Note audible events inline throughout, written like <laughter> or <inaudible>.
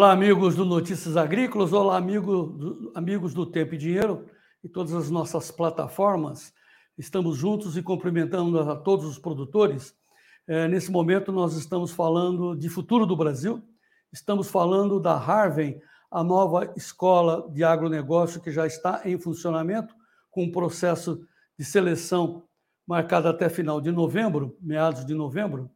Olá, amigos do Notícias Agrícolas, olá, amigo do, amigos do Tempo e Dinheiro e todas as nossas plataformas. Estamos juntos e cumprimentando a todos os produtores. É, nesse momento, nós estamos falando de futuro do Brasil, estamos falando da Harvey, a nova escola de agronegócio que já está em funcionamento, com um processo de seleção marcado até final de novembro, meados de novembro.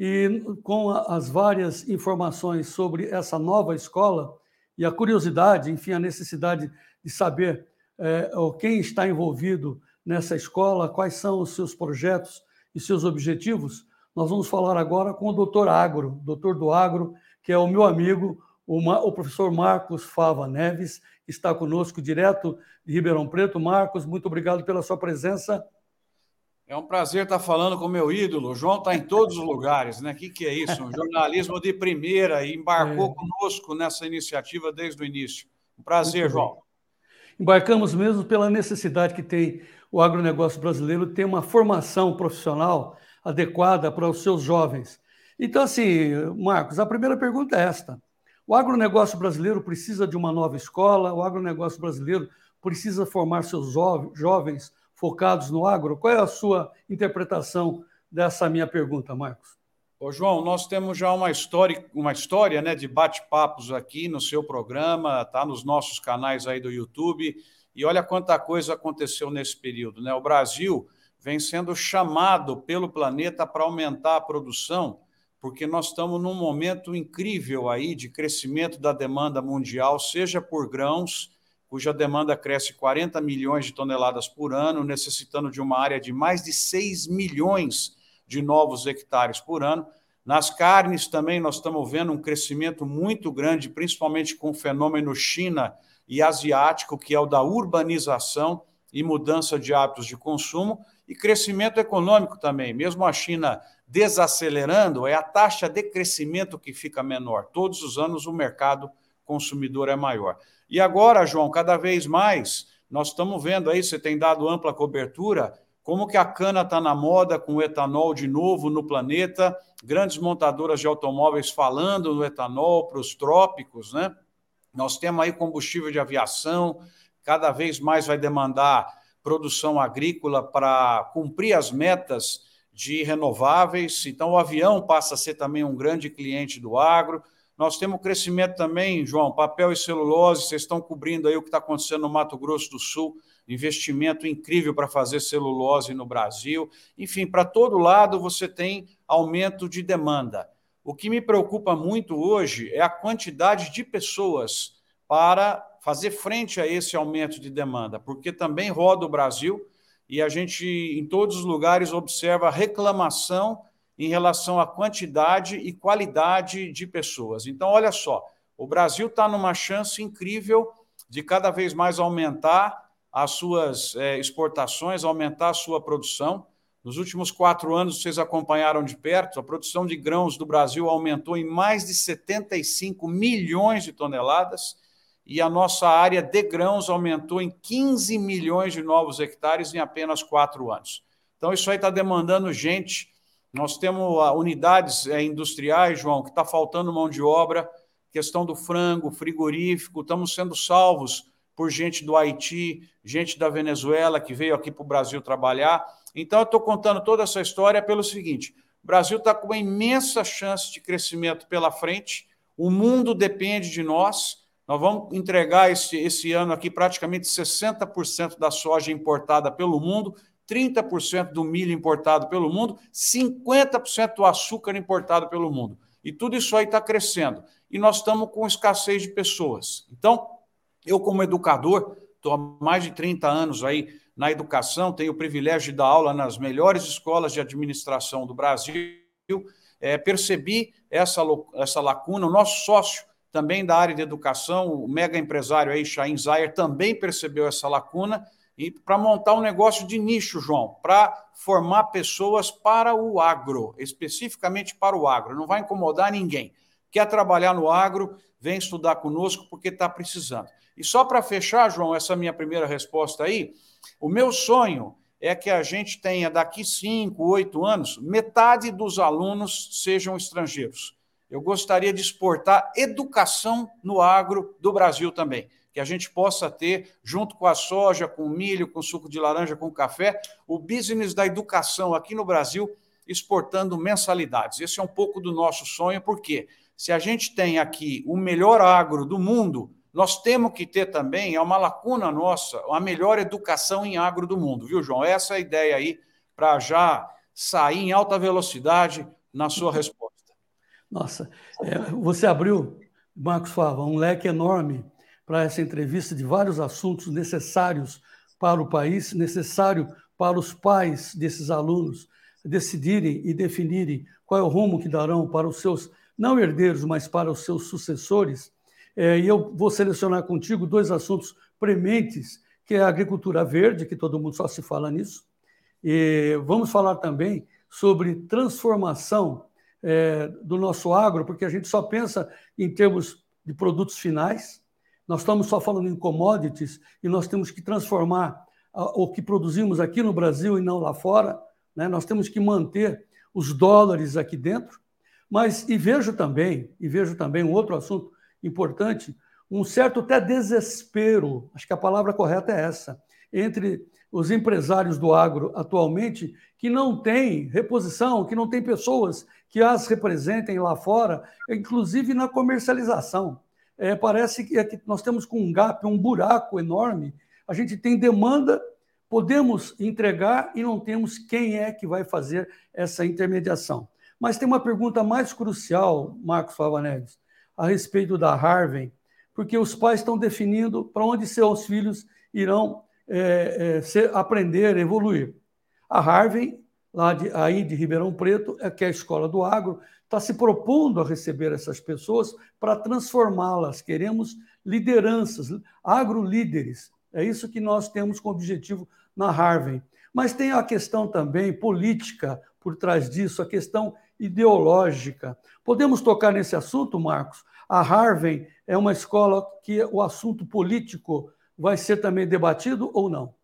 E com as várias informações sobre essa nova escola e a curiosidade, enfim, a necessidade de saber é, quem está envolvido nessa escola, quais são os seus projetos e seus objetivos, nós vamos falar agora com o doutor Agro, doutor do Agro, que é o meu amigo, o, professor Marcos Fava Neves, que está conosco direto de Ribeirão Preto. Marcos, muito obrigado pela sua presença. É um prazer estar falando com o meu ídolo. O João está em todos os lugares, né? O que, que é isso? Um jornalismo de primeira e embarcou é. conosco nessa iniciativa desde o início. Um prazer, João. Embarcamos mesmo pela necessidade que tem o agronegócio brasileiro ter uma formação profissional adequada para os seus jovens. Então, assim, Marcos, a primeira pergunta é esta: o agronegócio brasileiro precisa de uma nova escola? O agronegócio brasileiro precisa formar seus jovens focados no agro? Qual é a sua interpretação dessa minha pergunta, Marcos? Ô, João, nós temos já uma história, uma história né, de bate-papos aqui no seu programa, tá nos nossos canais aí do YouTube, e olha quanta coisa aconteceu nesse período. Né? O Brasil vem sendo chamado pelo planeta para aumentar a produção, porque nós estamos num momento incrível aí de crescimento da demanda mundial, seja por grãos, cuja demanda cresce 40 milhões de toneladas por ano, necessitando de uma área de mais de 6 milhões de novos hectares por ano. Nas carnes também nós estamos vendo um crescimento muito grande, principalmente com o fenômeno China e asiático, que é o da urbanização e mudança de hábitos de consumo, e crescimento econômico também. Mesmo a China desacelerando, é a taxa de crescimento que fica menor. Todos os anos o mercado consumidor é maior. E agora, João, cada vez mais, nós estamos vendo aí, você tem dado ampla cobertura, como que a cana está na moda com o etanol de novo no planeta, grandes montadoras de automóveis falando no etanol para os trópicos, né? Nós temos aí combustível de aviação, cada vez mais vai demandar produção agrícola para cumprir as metas de renováveis. Então, o avião passa a ser também um grande cliente do agro. Nós temos crescimento também, João, papel e celulose, vocês estão cobrindo aí o que está acontecendo no Mato Grosso do Sul, investimento incrível para fazer celulose no Brasil. Enfim, para todo lado você tem aumento de demanda. O que me preocupa muito hoje é a quantidade de pessoas para fazer frente a esse aumento de demanda, porque também roda o Brasil e a gente, em todos os lugares, observa reclamação em relação à quantidade e qualidade de pessoas. Então, olha só, o Brasil está numa chance incrível de cada vez mais aumentar as suas é, exportações, aumentar a sua produção. Nos últimos quatro anos, vocês acompanharam de perto, a produção de grãos do Brasil aumentou em mais de 75 milhões de toneladas e a nossa área de grãos aumentou em 15 milhões de novos hectares em apenas quatro anos. Então, isso aí está demandando gente nós temos ah, unidades eh, industriais, João, que está faltando mão de obra, questão do frango, frigorífico, estamos sendo salvos por gente do Haiti, gente da Venezuela que veio aqui para o Brasil trabalhar. Então, eu estou contando toda essa história pelo seguinte: o Brasil está com uma imensa chance de crescimento pela frente, o mundo depende de nós. Nós vamos entregar esse, esse ano aqui praticamente 60% da soja importada pelo mundo 30% do milho importado pelo mundo, 50% do açúcar importado pelo mundo. E tudo isso aí está crescendo. E nós estamos com escassez de pessoas. Então, eu, como educador, estou há mais de 30 anos aí na educação, tenho o privilégio de dar aula nas melhores escolas de administração do Brasil. É, percebi essa, essa lacuna. O nosso sócio, também da área de educação, o mega empresário aí, Shain Zayer, também percebeu essa lacuna e para montar um negócio de nicho, João, para formar pessoas para o agro, especificamente para o agro. Não vai incomodar ninguém. Quer trabalhar no agro, vem estudar conosco porque está precisando. E só para fechar, João, essa minha primeira resposta aí, o meu sonho é que a gente tenha daqui cinco, oito anos, metade dos alunos sejam estrangeiros. eu gostaria de exportar educação no agro do Brasil também. Que a gente possa ter, junto com a soja, com o milho, com o suco de laranja, com o café, o business da educação aqui no Brasil exportando mensalidades. Esse é um pouco do nosso sonho, porque se a gente tem aqui o melhor agro do mundo, nós temos que ter também, é uma lacuna nossa, a melhor educação em agro do mundo, viu, João? Essa é a ideia aí para já sair em alta velocidade na sua resposta. Nossa, é, você abriu, Marcos Fava, um leque enorme para essa entrevista de vários assuntos necessários para o país, necessário para os pais desses alunos decidirem e definirem qual é o rumo que darão para os seus, não herdeiros, mas para os seus sucessores. É, e eu vou selecionar contigo dois assuntos prementes, que é a agricultura verde, que todo mundo só se fala nisso, e vamos falar também sobre transformação é, do nosso agro, porque a gente só pensa em termos de produtos finais, nós estamos só falando em commodities e nós temos que transformar o que produzimos aqui no Brasil e não lá fora, né? nós temos que manter os dólares aqui dentro, mas e vejo também, e vejo também um outro assunto importante, um certo até desespero, acho que a palavra correta é essa, entre os empresários do agro atualmente que não têm reposição, que não têm pessoas que as representem lá fora, inclusive na comercialização. É, parece que, é que nós temos com um gap, um buraco enorme. A gente tem demanda, podemos entregar e não temos quem é que vai fazer essa intermediação. Mas tem uma pergunta mais crucial, Marcos Fava Neves, a respeito da Harvey, porque os pais estão definindo para onde seus filhos irão é, é, ser, aprender, evoluir. A Harvey, lá de, aí de Ribeirão Preto, é que é a escola do agro, está se propondo a receber essas pessoas para transformá-las. Queremos lideranças, agro-líderes. É isso que nós temos como objetivo na Harvey. Mas tem a questão também política por trás disso, a questão ideológica. Podemos tocar nesse assunto, Marcos? A Harvey é uma escola que o assunto político vai ser também debatido ou não?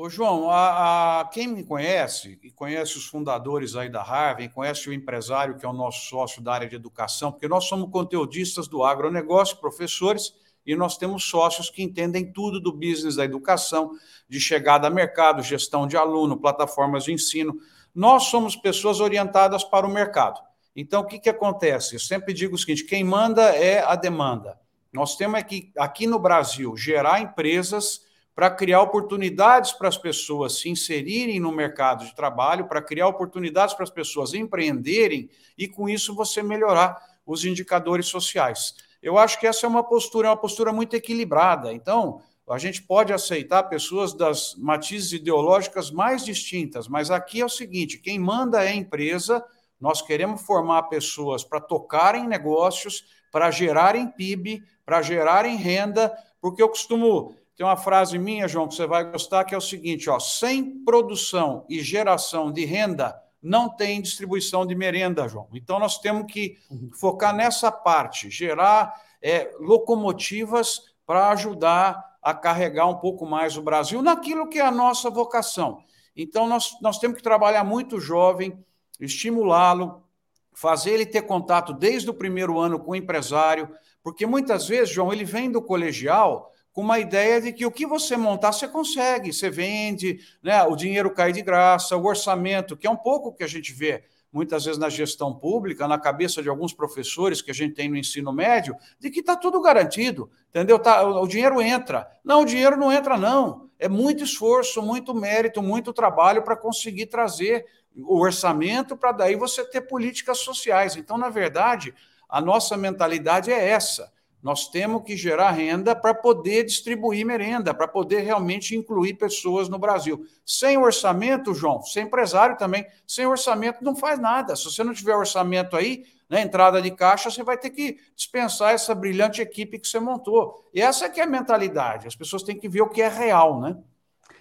Ô, João, a, a, quem me conhece, e conhece os fundadores aí da Harvard, conhece o empresário que é o nosso sócio da área de educação, porque nós somos conteudistas do agronegócio, professores, e nós temos sócios que entendem tudo do business da educação, de chegada a mercado, gestão de aluno, plataformas de ensino. Nós somos pessoas orientadas para o mercado. Então, o que, que acontece? Eu sempre digo o seguinte: quem manda é a demanda. Nós temos que, aqui no Brasil, gerar empresas para criar oportunidades para as pessoas se inserirem no mercado de trabalho, para criar oportunidades para as pessoas empreenderem e, com isso, você melhorar os indicadores sociais. Eu acho que essa é uma postura, é uma postura muito equilibrada. Então, a gente pode aceitar pessoas das matizes ideológicas mais distintas, mas aqui é o seguinte: quem manda é a empresa, nós queremos formar pessoas para tocarem negócios, para gerarem PIB, para gerarem renda, porque eu costumo. Tem uma frase minha, João, que você vai gostar, que é o seguinte: ó, sem produção e geração de renda, não tem distribuição de merenda, João. Então, nós temos que focar nessa parte, gerar é, locomotivas para ajudar a carregar um pouco mais o Brasil naquilo que é a nossa vocação. Então, nós, nós temos que trabalhar muito jovem, estimulá-lo, fazer ele ter contato desde o primeiro ano com o empresário, porque muitas vezes, João, ele vem do colegial com uma ideia de que o que você montar, você consegue, você vende, né? o dinheiro cai de graça, o orçamento, que é um pouco o que a gente vê muitas vezes na gestão pública, na cabeça de alguns professores que a gente tem no ensino médio, de que está tudo garantido, entendeu? Tá, o dinheiro entra. Não, o dinheiro não entra, não. É muito esforço, muito mérito, muito trabalho para conseguir trazer o orçamento para daí você ter políticas sociais. Então, na verdade, a nossa mentalidade é essa. Nós temos que gerar renda para poder distribuir merenda, para poder realmente incluir pessoas no Brasil. Sem orçamento, João, sem empresário também, sem orçamento não faz nada. Se você não tiver orçamento aí, na né, entrada de caixa, você vai ter que dispensar essa brilhante equipe que você montou. E essa é que é a mentalidade. As pessoas têm que ver o que é real, né?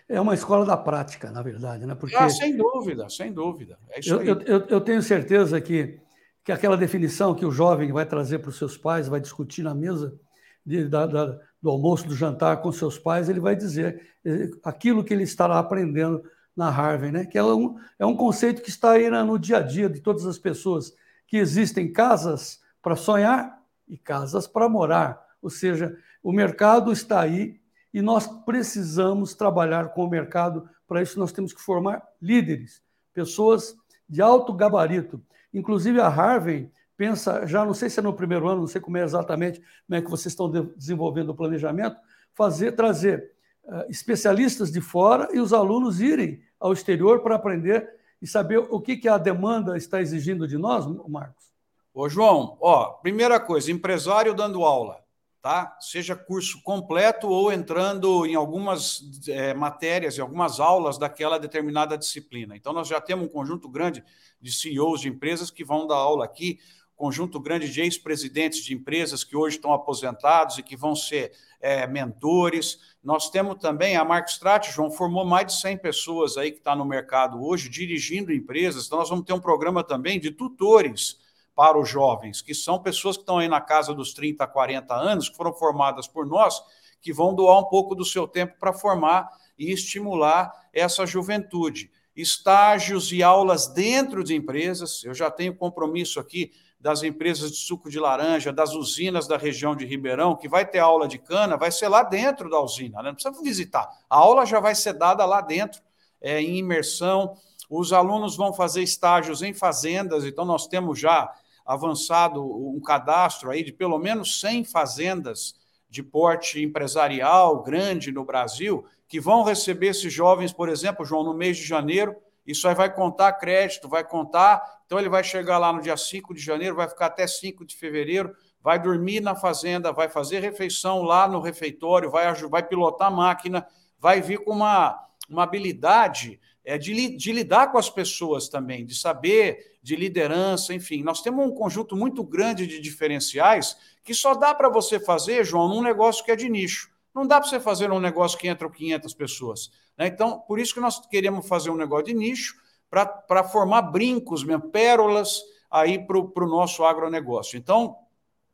É uma escola da prática, na verdade, né? Porque ah, sem dúvida, sem dúvida. É eu, eu, eu, eu, tenho certeza que, que aquela definição que o jovem vai trazer para os seus pais, vai discutir na mesa de, da, da, do almoço, do jantar com seus pais, ele vai dizer eh, aquilo que ele estará aprendendo na Harvard, né? Que é um, é um conceito que está aí no dia a dia de todas as pessoas que existem casas para sonhar e casas para morar. Ou seja, o mercado está aí e nós precisamos trabalhar com o mercado. Para isso, nós temos que formar líderes, pessoas de alto gabarito. Inclusive, a Harvey pensa, já não sei se é no primeiro ano, não sei como é exatamente, como é que vocês estão desenvolvendo o planejamento, fazer, trazer uh, especialistas de fora e os alunos irem ao exterior para aprender e saber o que, que a demanda está exigindo de nós, Marcos? Ô, João, ó, primeira coisa, empresário dando aula, tá? Seja curso completo ou entrando em algumas é, matérias, em algumas aulas daquela determinada disciplina. Então, nós já temos um conjunto grande de CEOs de empresas que vão dar aula aqui, conjunto grande de ex-presidentes de empresas que hoje estão aposentados e que vão ser é, mentores. Nós temos também a Mark Strat, João, formou mais de 100 pessoas aí que está no mercado hoje, dirigindo empresas. Então, nós vamos ter um programa também de tutores para os jovens, que são pessoas que estão aí na casa dos 30, 40 anos, que foram formadas por nós, que vão doar um pouco do seu tempo para formar e estimular essa juventude. Estágios e aulas dentro de empresas, eu já tenho compromisso aqui das empresas de suco de laranja, das usinas da região de Ribeirão, que vai ter aula de cana, vai ser lá dentro da usina, né? não precisa visitar. A aula já vai ser dada lá dentro, é, em imersão. Os alunos vão fazer estágios em fazendas, então nós temos já avançado um cadastro aí de pelo menos 100 fazendas de porte empresarial grande no Brasil, que vão receber esses jovens, por exemplo, João, no mês de janeiro, isso aí vai contar crédito, vai contar. Então, ele vai chegar lá no dia 5 de janeiro, vai ficar até 5 de fevereiro, vai dormir na fazenda, vai fazer refeição lá no refeitório, vai, vai pilotar a máquina, vai vir com uma, uma habilidade é, de, de lidar com as pessoas também, de saber de liderança, enfim. Nós temos um conjunto muito grande de diferenciais que só dá para você fazer, João, num negócio que é de nicho. Não dá para você fazer um negócio que entram 500 pessoas. Né? Então, por isso que nós queremos fazer um negócio de nicho para formar brincos mesmo, pérolas aí para o nosso agronegócio. Então,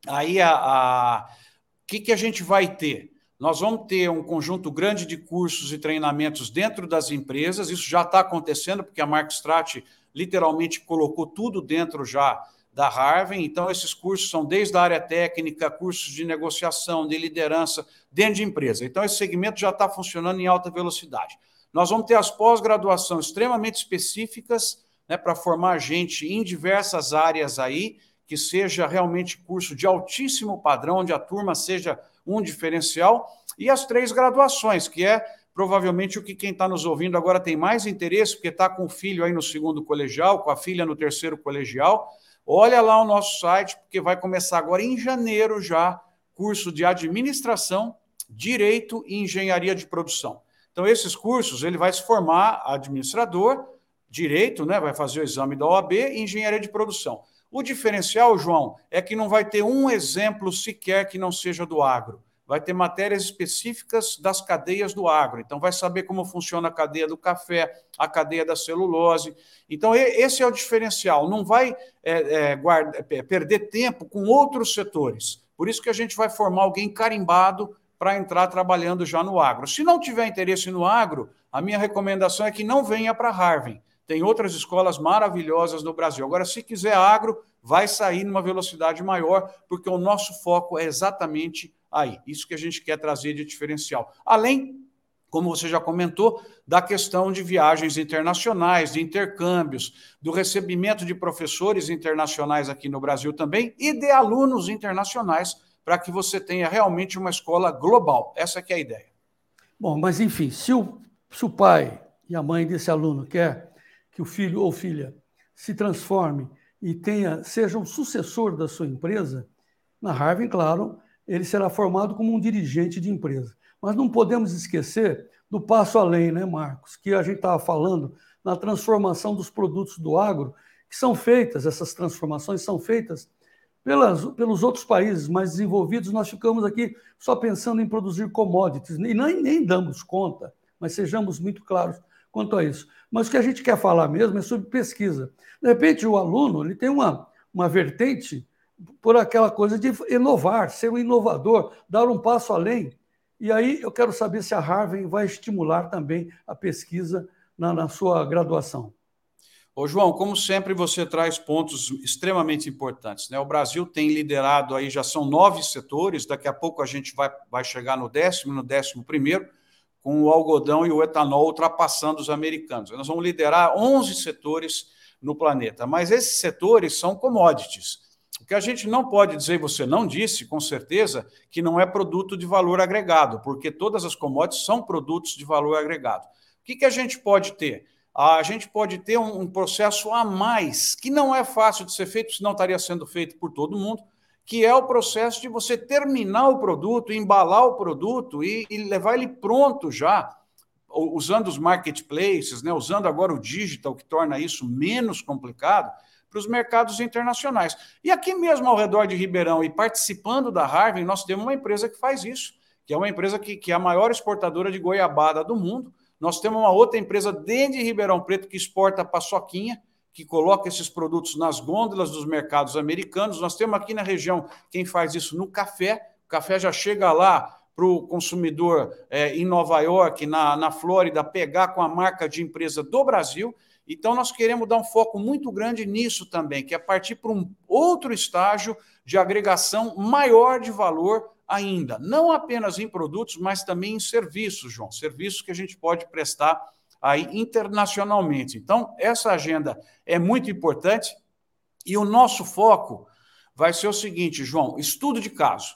aí a, a que, que a gente vai ter? Nós vamos ter um conjunto grande de cursos e treinamentos dentro das empresas, isso já está acontecendo, porque a Mark Strat literalmente colocou tudo dentro já da Harvard. Então, esses cursos são desde a área técnica, cursos de negociação, de liderança, dentro de empresa. Então, esse segmento já está funcionando em alta velocidade. Nós vamos ter as pós-graduação extremamente específicas né, para formar gente em diversas áreas aí, que seja realmente curso de altíssimo padrão, onde a turma seja um diferencial, e as três graduações, que é provavelmente o que quem está nos ouvindo agora tem mais interesse, porque está com o filho aí no segundo colegial, com a filha no terceiro colegial, Olha lá o nosso site, porque vai começar agora em janeiro já curso de administração, direito e engenharia de produção. Então, esses cursos, ele vai se formar administrador, direito, né? Vai fazer o exame da OAB e engenharia de produção. O diferencial, João, é que não vai ter um exemplo sequer que não seja do agro vai ter matérias específicas das cadeias do agro. Então, vai saber como funciona a cadeia do café, a cadeia da celulose. Então, esse é o diferencial. Não vai é, é, guarda, é, perder tempo com outros setores. Por isso que a gente vai formar alguém carimbado para entrar trabalhando já no agro. Se não tiver interesse no agro, a minha recomendação é que não venha para Harvard. Tem outras escolas maravilhosas no Brasil. Agora, se quiser agro, vai sair numa velocidade maior, porque o nosso foco é exatamente aí. Isso que a gente quer trazer de diferencial. Além, como você já comentou, da questão de viagens internacionais, de intercâmbios, do recebimento de professores internacionais aqui no Brasil também e de alunos internacionais, para que você tenha realmente uma escola global. Essa que é a ideia. Bom, mas enfim, se o, se o pai e a mãe desse aluno quer que o filho ou filha se transforme e tenha seja um sucessor da sua empresa, na Harvard, claro, ele será formado como um dirigente de empresa. Mas não podemos esquecer do passo além, né, Marcos? Que a gente estava falando na transformação dos produtos do agro, que são feitas, essas transformações são feitas pelas, pelos outros países mais desenvolvidos. Nós ficamos aqui só pensando em produzir commodities, e nem, nem damos conta, mas sejamos muito claros quanto a isso. Mas o que a gente quer falar mesmo é sobre pesquisa. De repente, o aluno ele tem uma, uma vertente por aquela coisa de inovar, ser um inovador, dar um passo além. E aí eu quero saber se a Harvard vai estimular também a pesquisa na, na sua graduação. Ô, João, como sempre, você traz pontos extremamente importantes. Né? O Brasil tem liderado aí, já são nove setores, daqui a pouco a gente vai, vai chegar no décimo, no décimo primeiro, com o algodão e o etanol ultrapassando os americanos. Nós vamos liderar 11 setores no planeta, mas esses setores são commodities. Que a gente não pode dizer, você não disse, com certeza, que não é produto de valor agregado, porque todas as commodities são produtos de valor agregado. O que, que a gente pode ter? A gente pode ter um, um processo a mais, que não é fácil de ser feito, senão estaria sendo feito por todo mundo, que é o processo de você terminar o produto, embalar o produto e, e levar ele pronto já, usando os marketplaces, né, usando agora o digital, que torna isso menos complicado, para os mercados internacionais. E aqui mesmo ao redor de Ribeirão e participando da Harvey, nós temos uma empresa que faz isso, que é uma empresa que, que é a maior exportadora de goiabada do mundo. Nós temos uma outra empresa dentro de Ribeirão Preto que exporta paçoquinha, que coloca esses produtos nas gôndolas dos mercados americanos. Nós temos aqui na região quem faz isso no café. O café já chega lá para o consumidor é, em Nova York, na, na Flórida, pegar com a marca de empresa do Brasil. Então, nós queremos dar um foco muito grande nisso também, que é partir para um outro estágio de agregação maior de valor ainda, não apenas em produtos, mas também em serviços, João, serviços que a gente pode prestar aí internacionalmente. Então, essa agenda é muito importante e o nosso foco vai ser o seguinte, João: estudo de caso.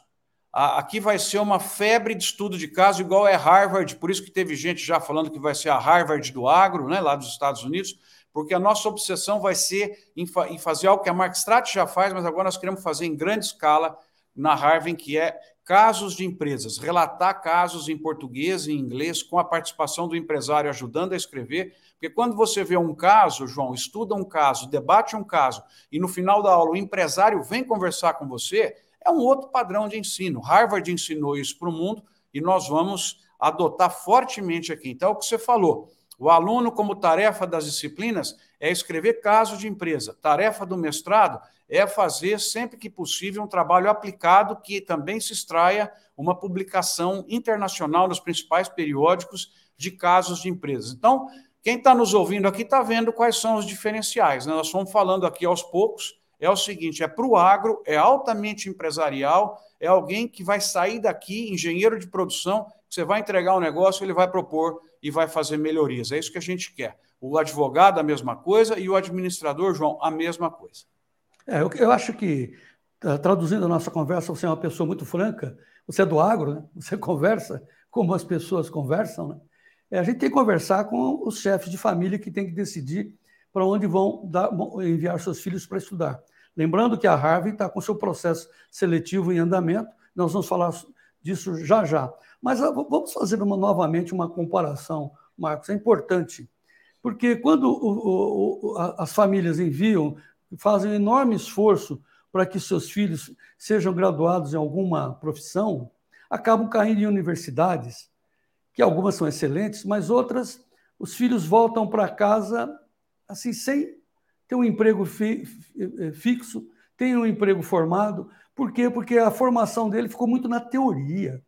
Aqui vai ser uma febre de estudo de caso, igual é Harvard, por isso que teve gente já falando que vai ser a Harvard do agro, né, lá dos Estados Unidos, porque a nossa obsessão vai ser em, fa em fazer algo que a Mark Strat já faz, mas agora nós queremos fazer em grande escala na Harvard, que é casos de empresas, relatar casos em português e em inglês, com a participação do empresário ajudando a escrever, porque quando você vê um caso, João, estuda um caso, debate um caso, e no final da aula o empresário vem conversar com você, é um outro padrão de ensino. Harvard ensinou isso para o mundo e nós vamos adotar fortemente aqui. Então, é o que você falou. O aluno, como tarefa das disciplinas, é escrever caso de empresa. Tarefa do mestrado é fazer, sempre que possível, um trabalho aplicado que também se extraia uma publicação internacional nos principais periódicos de casos de empresas. Então, quem está nos ouvindo aqui está vendo quais são os diferenciais. Né? Nós estamos falando aqui aos poucos. É o seguinte: é para o agro, é altamente empresarial, é alguém que vai sair daqui, engenheiro de produção, você vai entregar um negócio, ele vai propor e vai fazer melhorias. É isso que a gente quer. O advogado, a mesma coisa, e o administrador, João, a mesma coisa. É, eu, eu acho que, traduzindo a nossa conversa, você é uma pessoa muito franca, você é do agro, né? você <laughs> conversa como as pessoas conversam. Né? É, a gente tem que conversar com os chefes de família que tem que decidir para onde vão dar, enviar seus filhos para estudar. Lembrando que a Harvard está com seu processo seletivo em andamento, nós vamos falar disso já já. Mas ah, vamos fazer uma, novamente uma comparação, Marcos, é importante, porque quando o, o, as famílias enviam fazem um enorme esforço para que seus filhos sejam graduados em alguma profissão, acabam caindo em universidades, que algumas são excelentes, mas outras, os filhos voltam para casa assim, sem ter um emprego fi, eh, fixo, tem um emprego formado. Por quê? Porque a formação dele ficou muito na teoria.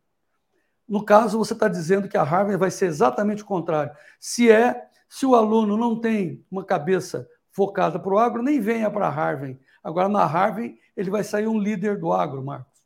No caso, você está dizendo que a Harvard vai ser exatamente o contrário. Se é, se o aluno não tem uma cabeça focada para o agro, nem venha para a Harvard. Agora, na Harvard, ele vai sair um líder do agro, Marcos.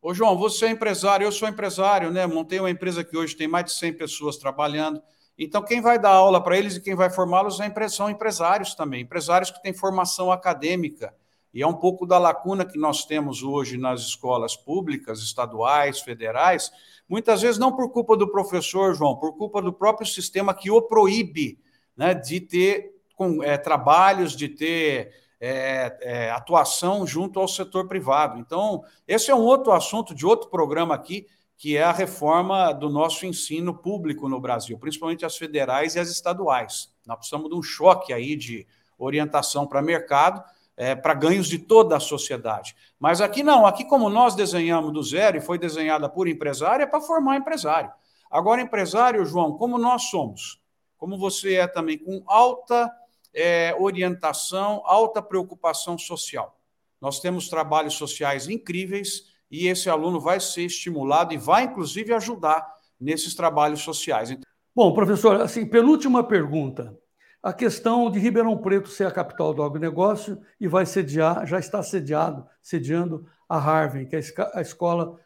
Ô, João, você é empresário, eu sou empresário, né? Montei uma empresa que hoje tem mais de 100 pessoas trabalhando. Então, quem vai dar aula para eles e quem vai formá-los é são empresários também, empresários que têm formação acadêmica. E é um pouco da lacuna que nós temos hoje nas escolas públicas, estaduais, federais, muitas vezes não por culpa do professor, João, por culpa do próprio sistema que o proíbe né, de ter com, é, trabalhos, de ter é, é, atuação junto ao setor privado. Então, esse é um outro assunto de outro programa aqui, que é a reforma do nosso ensino público no Brasil, principalmente as federais e as estaduais. Nós precisamos de um choque aí de orientação para mercado, é, para ganhos de toda a sociedade. Mas aqui não, aqui como nós desenhamos do zero e foi desenhada por empresário, é para formar empresário. Agora, empresário, João, como nós somos, como você é também, com alta é, orientação, alta preocupação social. Nós temos trabalhos sociais incríveis e esse aluno vai ser estimulado e vai, inclusive, ajudar nesses trabalhos sociais. Bom, professor, assim, penúltima pergunta. a questão de Ribeirão Preto ser a capital do agronegócio e vai sediar, já está sediado, sediando a Harvard, que é a escola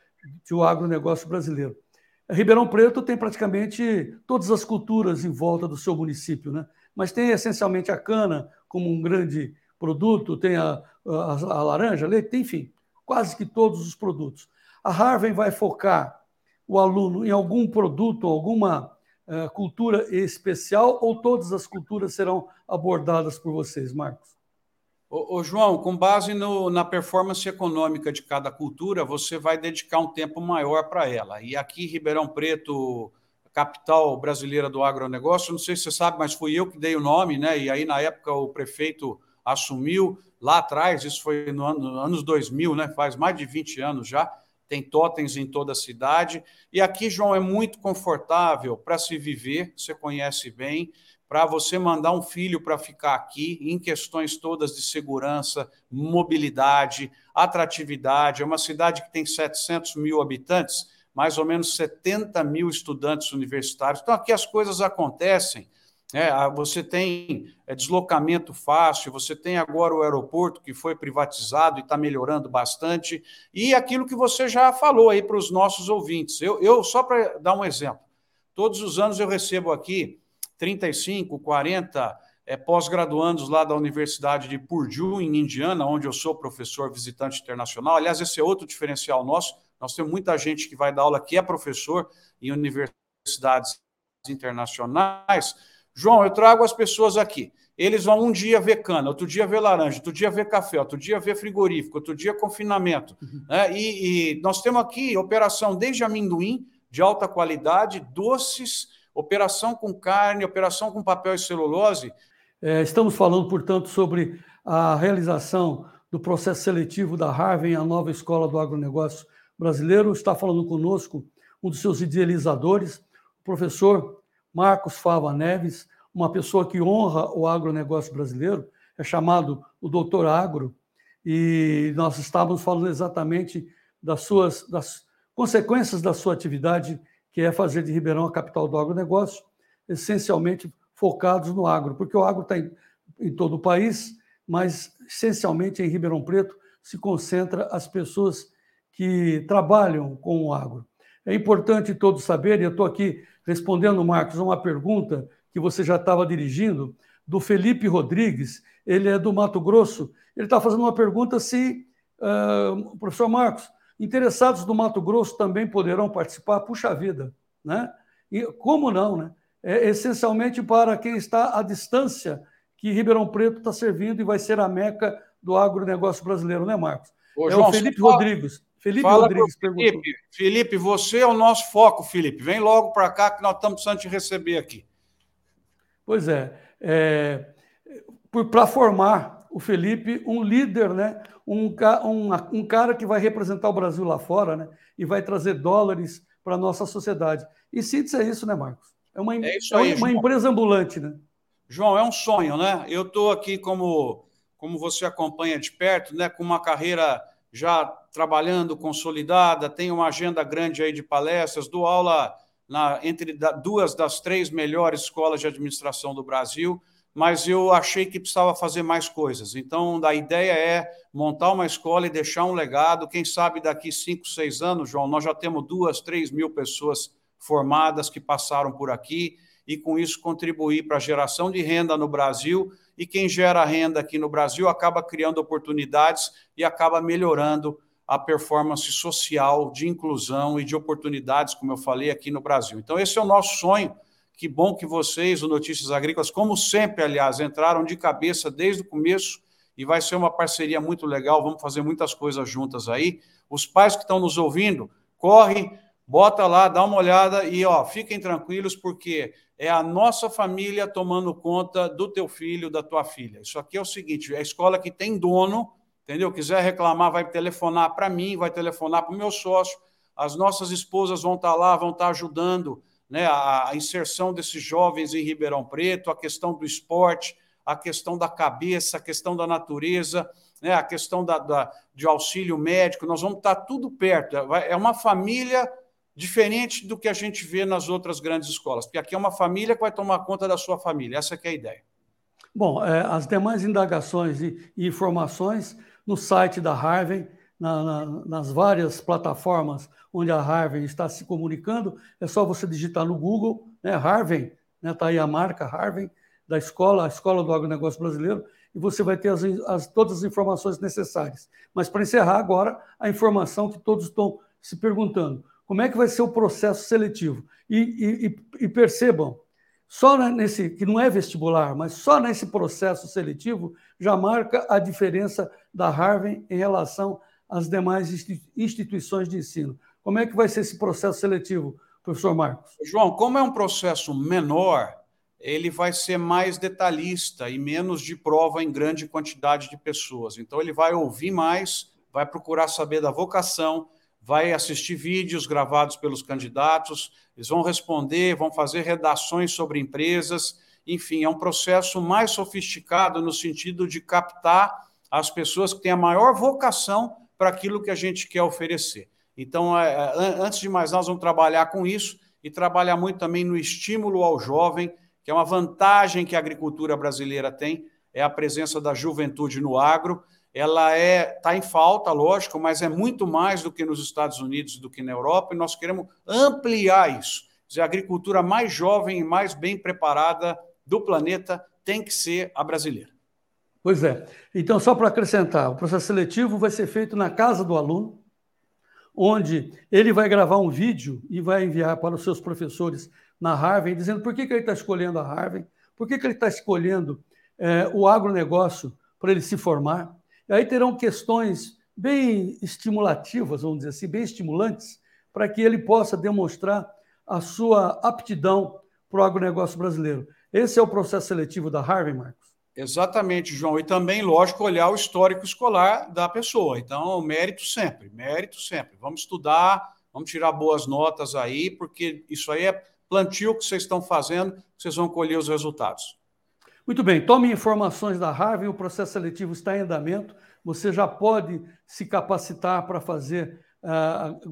do agronegócio brasileiro. Ribeirão Preto tem praticamente todas as culturas em volta do seu município, né? mas tem essencialmente a cana como um grande produto, tem a, a, a laranja, leite, enfim, quase que todos os produtos. A Harvard vai focar o aluno em algum produto, alguma uh, cultura especial, ou todas as culturas serão abordadas por vocês, Marcos? Ô, ô João, com base no, na performance econômica de cada cultura, você vai dedicar um tempo maior para ela. E aqui, Ribeirão Preto, capital brasileira do agronegócio, não sei se você sabe, mas fui eu que dei o nome, né? E aí, na época, o prefeito assumiu lá atrás, isso foi no ano, anos 2000, né? Faz mais de 20 anos já tem totens em toda a cidade. E aqui, João, é muito confortável para se viver, você conhece bem, para você mandar um filho para ficar aqui em questões todas de segurança, mobilidade, atratividade. É uma cidade que tem 700 mil habitantes, mais ou menos 70 mil estudantes universitários. Então, aqui as coisas acontecem é, você tem é, deslocamento fácil, você tem agora o aeroporto que foi privatizado e está melhorando bastante, e aquilo que você já falou aí para os nossos ouvintes. Eu, eu só para dar um exemplo, todos os anos eu recebo aqui 35, 40 é, pós-graduandos lá da Universidade de Purdue, em Indiana, onde eu sou professor visitante internacional. Aliás, esse é outro diferencial nosso. Nós temos muita gente que vai dar aula que é professor em universidades internacionais João, eu trago as pessoas aqui. Eles vão um dia ver cana, outro dia ver laranja, outro dia ver café, outro dia ver frigorífico, outro dia confinamento. Uhum. Né? E, e, nós temos aqui operação desde amendoim, de alta qualidade, doces, operação com carne, operação com papel e celulose. É, estamos falando, portanto, sobre a realização do processo seletivo da Harvard, a nova escola do agronegócio brasileiro. Está falando conosco um dos seus idealizadores, o professor Marcos Fava Neves, uma pessoa que honra o agronegócio brasileiro, é chamado o doutor Agro, e nós estávamos falando exatamente das suas das consequências da sua atividade, que é fazer de Ribeirão a capital do agronegócio, essencialmente focados no agro, porque o agro está em, em todo o país, mas essencialmente em Ribeirão Preto se concentra as pessoas que trabalham com o agro. É importante todos saberem, eu estou aqui respondendo, Marcos, a uma pergunta que você já estava dirigindo, do Felipe Rodrigues, ele é do Mato Grosso, ele está fazendo uma pergunta se, uh, professor Marcos, interessados do Mato Grosso também poderão participar? Puxa vida, né? E como não, né? É essencialmente para quem está à distância que Ribeirão Preto está servindo e vai ser a meca do agronegócio brasileiro, né, Marcos? Ô, é João, o Felipe Rodrigues. Felipe Fala Rodrigues Felipe. Felipe, você é o nosso foco, Felipe. Vem logo para cá que nós estamos precisando te receber aqui. Pois é. é para formar o Felipe um líder, né? Um, um, um cara que vai representar o Brasil lá fora né? e vai trazer dólares para a nossa sociedade. E CITES é isso, né, Marcos? É uma, é isso aí, é uma empresa ambulante, né? João, é um sonho, né? Eu estou aqui como, como você acompanha de perto, né? Com uma carreira já trabalhando consolidada, tem uma agenda grande aí de palestras, dou aula na, entre da, duas das três melhores escolas de administração do Brasil, mas eu achei que precisava fazer mais coisas. Então, a ideia é montar uma escola e deixar um legado. Quem sabe daqui cinco, seis anos, João, nós já temos duas, três mil pessoas formadas que passaram por aqui e com isso contribuir para a geração de renda no Brasil e quem gera renda aqui no Brasil acaba criando oportunidades e acaba melhorando a performance social de inclusão e de oportunidades, como eu falei aqui no Brasil. Então, esse é o nosso sonho. Que bom que vocês, o Notícias Agrícolas, como sempre, aliás, entraram de cabeça desde o começo e vai ser uma parceria muito legal. Vamos fazer muitas coisas juntas aí. Os pais que estão nos ouvindo, corre, bota lá, dá uma olhada e ó, fiquem tranquilos, porque é a nossa família tomando conta do teu filho, da tua filha. Isso aqui é o seguinte: é a escola que tem dono, entendeu? Quiser reclamar, vai telefonar para mim, vai telefonar para o meu sócio. As nossas esposas vão estar tá lá, vão estar tá ajudando né, a inserção desses jovens em Ribeirão Preto, a questão do esporte, a questão da cabeça, a questão da natureza, né, a questão da, da, de auxílio médico. Nós vamos estar tá tudo perto. É uma família diferente do que a gente vê nas outras grandes escolas, porque aqui é uma família que vai tomar conta da sua família, essa é a ideia. Bom, é, as demais indagações e, e, informações no site da Harvey, na, na, nas várias plataformas onde a Harvey está se comunicando, é só você digitar no Google, né, Harvey, está né, tá aí a marca Harvey, da escola, a Escola do Agronegócio Brasileiro, e você vai ter as, as, todas as informações necessárias. Mas para encerrar agora, a informação que todos estão se perguntando: como é que vai ser o processo seletivo? E, e, e percebam, só nesse, que não é vestibular, mas só nesse processo seletivo já marca a diferença da Harvard em relação às demais instituições de ensino. Como é que vai ser esse processo seletivo, professor Marcos? João, como é um processo menor, ele vai ser mais detalhista e menos de prova em grande quantidade de pessoas. Então, ele vai ouvir mais, vai procurar saber da vocação, vai assistir vídeos gravados pelos candidatos, eles vão responder, vão fazer redações sobre empresas. Enfim, é um processo mais sofisticado no sentido de captar as pessoas que têm a maior vocação para aquilo que a gente quer oferecer. Então, é, é, antes de mais nada, nós vamos trabalhar com isso e trabalhar muito também no estímulo ao jovem que é uma vantagem que a agricultura brasileira tem, é a presença da juventude no agro. Ela é está em falta, lógico, mas é muito mais do que nos Estados Unidos, do que na Europa, e nós queremos ampliar isso. Dizer, a agricultura mais jovem e mais bem preparada do planeta tem que ser a brasileira. Pois é. Então, só para acrescentar, o processo seletivo vai ser feito na casa do aluno, onde ele vai gravar um vídeo e vai enviar para os seus professores na Harvard, dizendo por que, que ele está escolhendo a Harvard, por que, que ele está escolhendo é, o agronegócio para ele se formar. E aí terão questões bem estimulativas, vamos dizer assim, bem estimulantes, para que ele possa demonstrar a sua aptidão para o agronegócio brasileiro. Esse é o processo seletivo da Harvard, Marcos. Exatamente, João. E também, lógico, olhar o histórico escolar da pessoa. Então, mérito sempre, mérito sempre. Vamos estudar, vamos tirar boas notas aí, porque isso aí é plantio que vocês estão fazendo, vocês vão colher os resultados. Muito bem, tome informações da Harvard, o processo seletivo está em andamento, você já pode se capacitar para fazer, uh,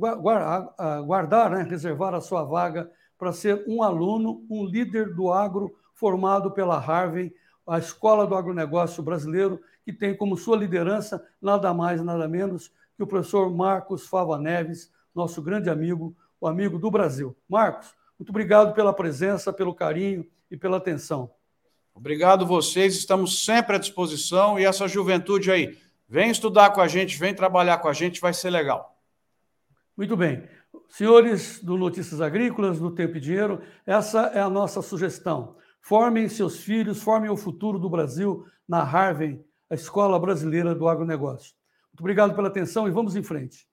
guardar, né, reservar a sua vaga para ser um aluno, um líder do agro formado pela Harvard, a Escola do Agronegócio Brasileiro, que tem como sua liderança nada mais, nada menos que o professor Marcos Fava Neves, nosso grande amigo, o amigo do Brasil. Marcos, muito obrigado pela presença, pelo carinho e pela atenção. Obrigado vocês, estamos sempre à disposição e essa juventude aí, vem estudar com a gente, vem trabalhar com a gente, vai ser legal. Muito bem. Senhores do Notícias Agrícolas, do Tempo e Dinheiro, essa é a nossa sugestão. Formem seus filhos, formem o futuro do Brasil na Harvard, a Escola Brasileira do Agronegócio. Muito obrigado pela atenção e vamos em frente.